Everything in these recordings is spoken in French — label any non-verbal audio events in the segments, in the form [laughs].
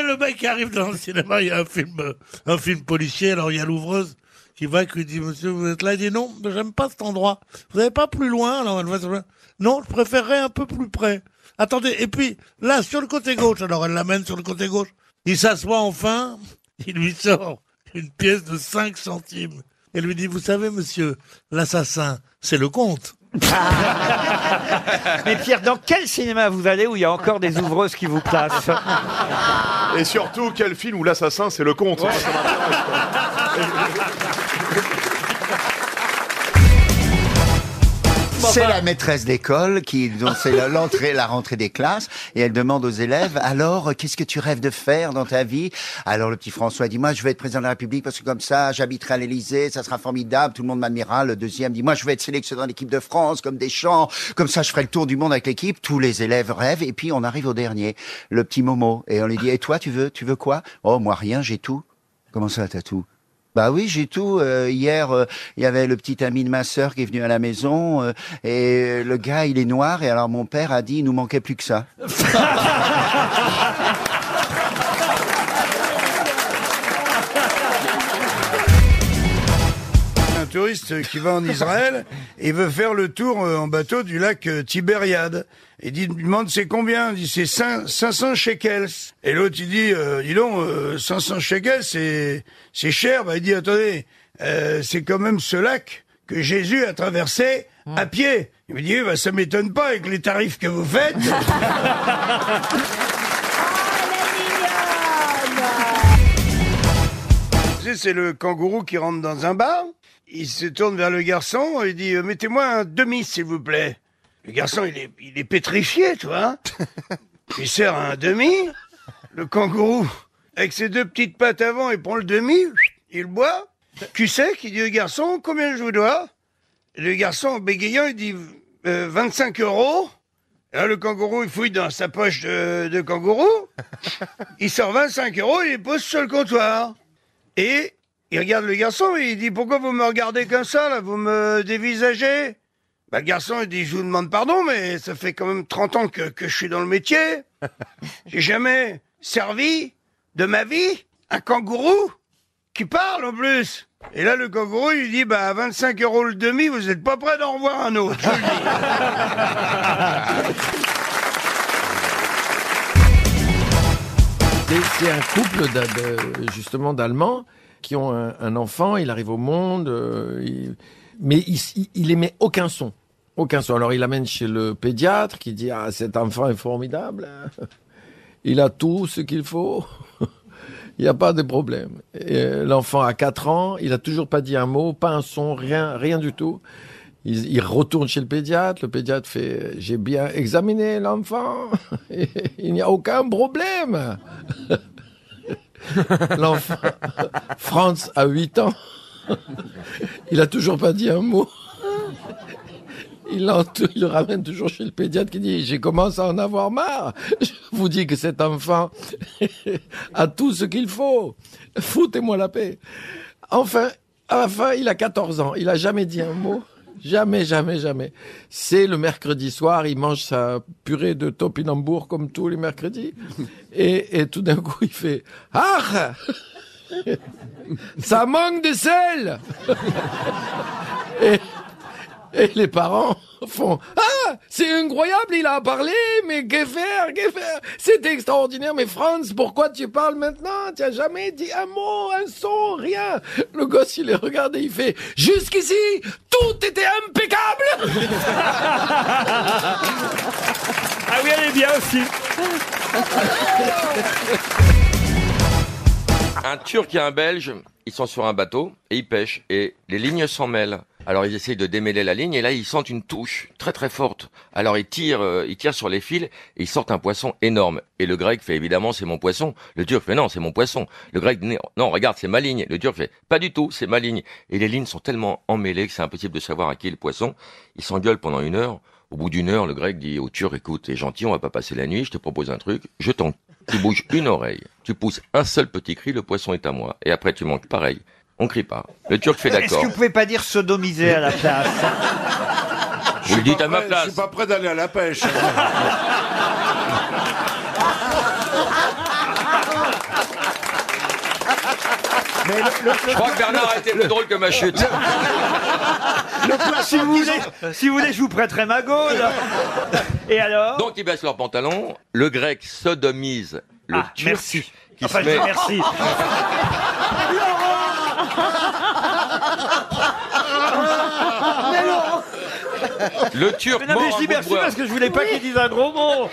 Le mec qui arrive dans le cinéma, il y a un film, un film policier, alors il y a l'ouvreuse qui va, qui dit, monsieur, vous êtes là, il dit, non, j'aime pas cet endroit. Vous n'avez pas plus loin? Alors elle va se non, je préférerais un peu plus près. Attendez, et puis, là, sur le côté gauche, alors elle l'amène sur le côté gauche. Il s'assoit enfin, il lui sort une pièce de 5 centimes. Et lui dit, vous savez, monsieur, l'assassin, c'est le comte. [laughs] Mais Pierre, dans quel cinéma vous allez où il y a encore des ouvreuses qui vous placent? Et surtout, quel film où l'assassin, c'est le comte. Moi, ça m'intéresse, quoi. [laughs] C'est la maîtresse d'école qui, dont c'est [laughs] l'entrée, la rentrée des classes, et elle demande aux élèves, alors, qu'est-ce que tu rêves de faire dans ta vie? Alors, le petit François dit, moi, je vais être président de la République parce que comme ça, j'habiterai à l'Élysée, ça sera formidable, tout le monde m'admirera. Le deuxième dit, moi, je vais être sélectionné dans l'équipe de France, comme des champs, comme ça, je ferai le tour du monde avec l'équipe. Tous les élèves rêvent, et puis on arrive au dernier, le petit Momo, et on lui dit, et toi, tu veux, tu veux quoi? Oh, moi, rien, j'ai tout. Comment ça, t'as tout? Bah oui, j'ai tout. Euh, hier, euh, il y avait le petit ami de ma sœur qui est venu à la maison euh, et le gars, il est noir et alors mon père a dit, il nous manquait plus que ça. [laughs] touriste qui va en Israël et veut faire le tour euh, en bateau du lac euh, Tibériade. Et dit, demande c'est combien? Il dit c'est cin- 500 shekels. Et l'autre il dit, euh, dis donc, euh, 500 shekels c'est c'est cher. Bah, il dit attendez, euh, c'est quand même ce lac que Jésus a traversé à pied. Il me dit bah, ça m'étonne pas avec les tarifs que vous faites. [laughs] Sais, c'est le kangourou qui rentre dans un bar. Il se tourne vers le garçon et dit euh, Mettez-moi un demi, s'il vous plaît. Le garçon, il est, il est pétrifié, tu vois. [laughs] il sert un demi. Le kangourou, avec ses deux petites pattes avant, il prend le demi, il boit. Tu sais qui dit au garçon Combien je vous dois? Le garçon, en bégayant, il dit Euh, 25 euros. Et là, le kangourou, il fouille dans sa poche de, de kangourou. [laughs] Il sort 25 euros et il les pose sur le comptoir. Et il regarde le garçon et il dit Pourquoi vous me regardez comme ça, là Vous me dévisagez? Bah, Le garçon, il dit Je vous demande pardon, mais ça fait quand même 30 ans que, que je suis dans le métier. [laughs] J'ai jamais servi de ma vie un kangourou qui parle en plus. Et là, le kangourou, il dit Bah, à 25 euros le demi, vous n'êtes pas prêt d'en revoir un autre. Je vous le dis. [laughs] C'est c'est un couple justement d'Allemands qui ont un, enfant, il arrive au monde, euh, mais il, émet aucun son. Aucun son. Alors il l'amène chez le pédiatre qui dit Ah, cet enfant est formidable. hein. Il a tout ce qu'il faut. [laughs] Il n'y a pas de problème. Euh, L'enfant a 4 ans, il a toujours pas dit un mot, pas un son, rien, rien du tout. Il, retourne chez le pédiatre. Le pédiatre fait J'ai bien examiné l'enfant. [laughs] Il n'y a aucun problème. [laughs] L'enfant, Franz a 8 ans. Il a toujours pas dit un mot. Il, il le ramène toujours chez le pédiatre qui dit J'ai commencé à en avoir marre. Je vous dis que cet enfant a tout ce qu'il faut. Foutez-moi la paix. Enfin, à la fin, il a 14 ans. Il a jamais dit un mot. Jamais, jamais, jamais. C'est le mercredi soir, il mange sa purée de topinambour comme tous les mercredis. [laughs] Et, et tout d'un coup, il fait Ah [laughs] Ça manque de sel [laughs] et, et les parents font Ah C'est incroyable, il a parlé, mais que faire Que faire C'est extraordinaire, mais Franz, pourquoi tu parles maintenant? Tu as jamais dit un mot, un son, rien Le gosse, il les regarde et il fait Jusqu'ici, tout était impeccable Ah oui, elle est bien aussi. Un Turc et un Belge, ils sont sur un bateau et ils pêchent et les lignes s'en mêlent. Alors ils essayent de démêler la ligne et là ils sentent une touche très très forte. Alors ils tirent, euh, ils tirent sur les fils et ils sortent un poisson énorme. Et le grec fait évidemment c'est mon poisson. Le Turc fait non c'est mon poisson. Le grec non regarde c'est ma ligne. Le Turc fait pas du tout c'est ma ligne. Et les lignes sont tellement emmêlées que c'est impossible de savoir à qui est le poisson. Ils s'engueulent pendant une heure. Au bout d'une heure, le grec dit au Turc, écoute, t'es gentil, on va pas passer la nuit, je te propose un truc, je t'en, tu bouges une oreille, tu pousses un seul petit cri, le poisson est à moi. Et après, tu manques pareil. On crie pas. Le Turc fait Est-ce d'accord. que vous pouvez pas dire sodomiser à la place Vous le dites à ma Je place. suis pas prêt d'aller à la pêche. Je crois que Bernard a été plus drôle que ma chute. si, vous voulez, si vous voulez, je vous prêterai ma gaule. Et alors Donc ils baissent leurs pantalons, le grec sodomise le Ah, turc merci. qui Enfin, se je dis met... merci. [laughs] Le turc Mais non, mais mord je dis un bout de merci bois. parce que je voulais pas qu'il dise un gros mot.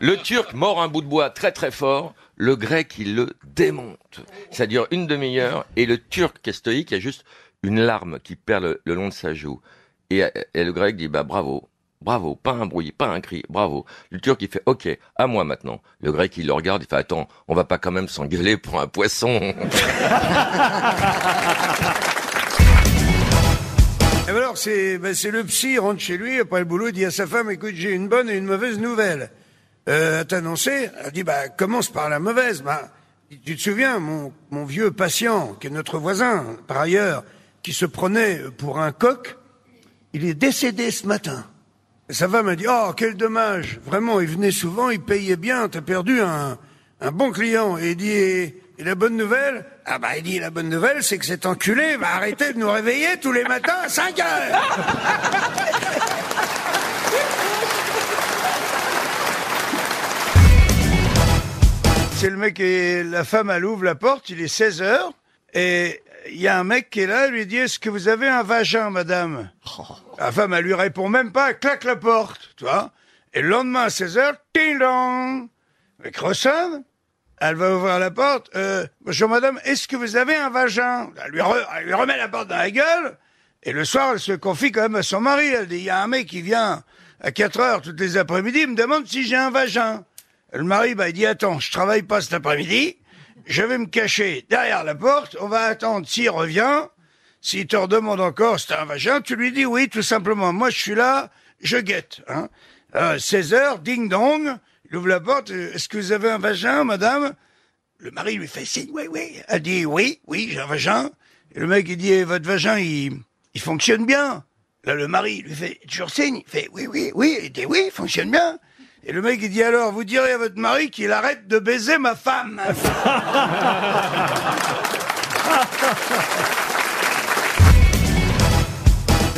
Le turc mord un bout de bois très très fort, le grec il le démonte. Ça dure une demi-heure et le turc qui est stoïque, il y a juste une larme qui perd le, le long de sa joue. Et, et le grec dit bah bravo, bravo, pas un bruit, pas un cri, bravo. Le turc il fait ok, à moi maintenant. Le grec il le regarde, il fait attends, on va pas quand même s'engueuler pour un poisson. [laughs] Et alors, c'est ben, c'est le psy, il rentre chez lui, après le boulot, il dit à sa femme, écoute, j'ai une bonne et une mauvaise nouvelle. Euh, à t'annoncer, elle dit, bah, commence par la mauvaise. Bah, tu te souviens, mon, mon vieux patient, qui est notre voisin, par ailleurs, qui se prenait pour un coq, il est décédé ce matin. Sa femme a dit, oh, quel dommage. Vraiment, il venait souvent, il payait bien, t'as perdu un, un bon client. Et il dit, et, la bonne nouvelle? Ah bah, il dit, la bonne nouvelle, c'est que cet enculé va arrêter de nous réveiller tous les matins à 5 heures. C'est le mec et la femme, elle ouvre la porte, il est 16 heures, et il y a un mec qui est là, il lui dit, est-ce que vous avez un vagin, madame? La femme, elle lui répond même pas, elle claque la porte, tu vois. Et le lendemain à 16 heures, ting dong, mec ressonne, elle va ouvrir la porte, euh, bonjour madame, est-ce que vous avez un vagin? Elle lui, re- elle lui remet la porte dans la gueule, et le soir, elle se confie quand même à son mari, elle dit, il y a un mec qui vient à 4 heures toutes les après-midi, il me demande si j'ai un vagin. Le mari, bah, il dit, attends, je travaille pas cet après-midi, je vais me cacher derrière la porte, on va attendre s'il revient, s'il te redemande encore t'as un vagin, tu lui dis oui, tout simplement. Moi, je suis là, je guette. Hein. Euh, 16 heures, ding dong, il ouvre la porte, euh, est-ce que vous avez un vagin, madame? Le mari lui fait signe, oui, oui. Elle dit oui, oui, j'ai un vagin. Le mec, il dit, Eh, votre vagin, il, il fonctionne bien. Là, le mari lui fait toujours signe, il fait oui, oui, oui, il dit oui, il fonctionne bien. Et le mec, il dit alors, vous direz à votre mari qu'il arrête de baiser ma femme. [laughs]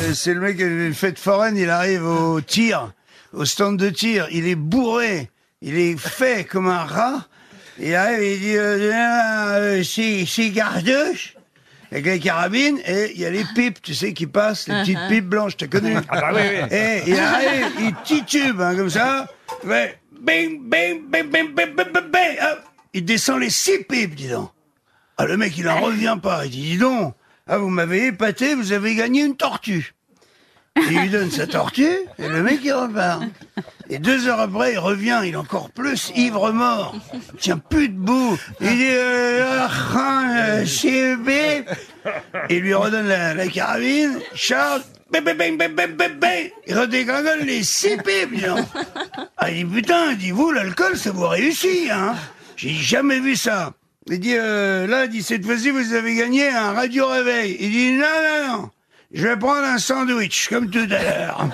Euh, C'est le mec, une fête foraine, il arrive au tir, au stand de tir, il est bourré, il est fait comme un rat. Il arrive, il dit, euh, euh, six, six gardeuses, avec les carabines, et il y a les pipes, tu sais, qui passent, les petites pipes blanches, t'as connu Ah bah oui, oui. Et il arrive, il titube, hein, comme ça, Ouais. Bing, bing, bing, bing, bing, bing, bing, bing. Il descend les six pipes, dis donc. Ah, le mec, il en revient pas. Il dit, dis donc, vous m'avez épaté, vous avez gagné une tortue. Il lui donne sa tortue, et le mec, il repart. Et deux heures après, il revient, il est encore plus ivre-mort. Il tient plus debout. Il dit, euh, euh, lui redonne la, la carabine. Charles, bing, bing, bing, bing, bing, bing, Il redégringole les six pipes, dis donc. Ah, il dit, putain, il dit, vous, l'alcool, ça vous réussit, hein. J'ai jamais vu ça. Il dit, euh, là, il dit, cette fois-ci, vous avez gagné un radio-réveil. Il dit, non, non, non, je vais prendre un sandwich, comme tout à l'heure.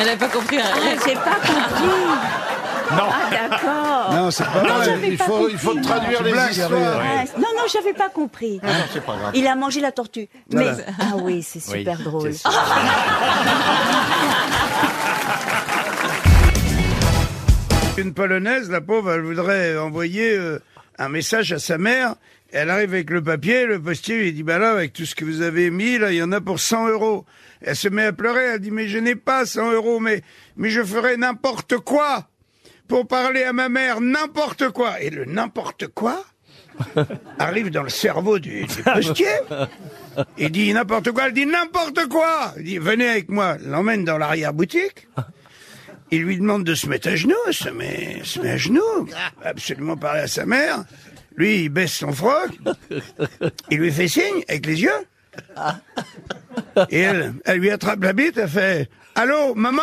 Elle n'a pas compris. Ah, j'ai pas compris. Non. Ah, d'accord. Non, c'est pas Non, vrai. j'avais Il pas faut, compris. il faut traduire les blague, histoires. Ah, non, non, j'avais pas compris. Non, c'est pas grave. Il a mangé la tortue. Voilà. Mais ah oui, c'est super drôle. [laughs] Une polonaise, la pauvre, elle voudrait envoyer euh, un message à sa mère. Elle arrive avec le papier, le postier lui dit, bah là, avec tout ce que vous avez mis, là, il y en a pour 100 euros. Elle se met à pleurer, elle dit, mais je n'ai pas 100 euros, mais, mais je ferai n'importe quoi pour parler à ma mère, n'importe quoi. Et le n'importe quoi [laughs] arrive dans le cerveau du, du postier. Il dit n'importe quoi, elle dit n'importe quoi. Il dit, venez avec moi, l'emmène dans l'arrière-boutique. Il lui demande de se mettre à genoux, elle se met, se met à genoux, absolument parler à sa mère. Lui, il baisse son froc, il lui fait signe avec les yeux. Et elle, elle lui attrape la bite, elle fait Allô, maman?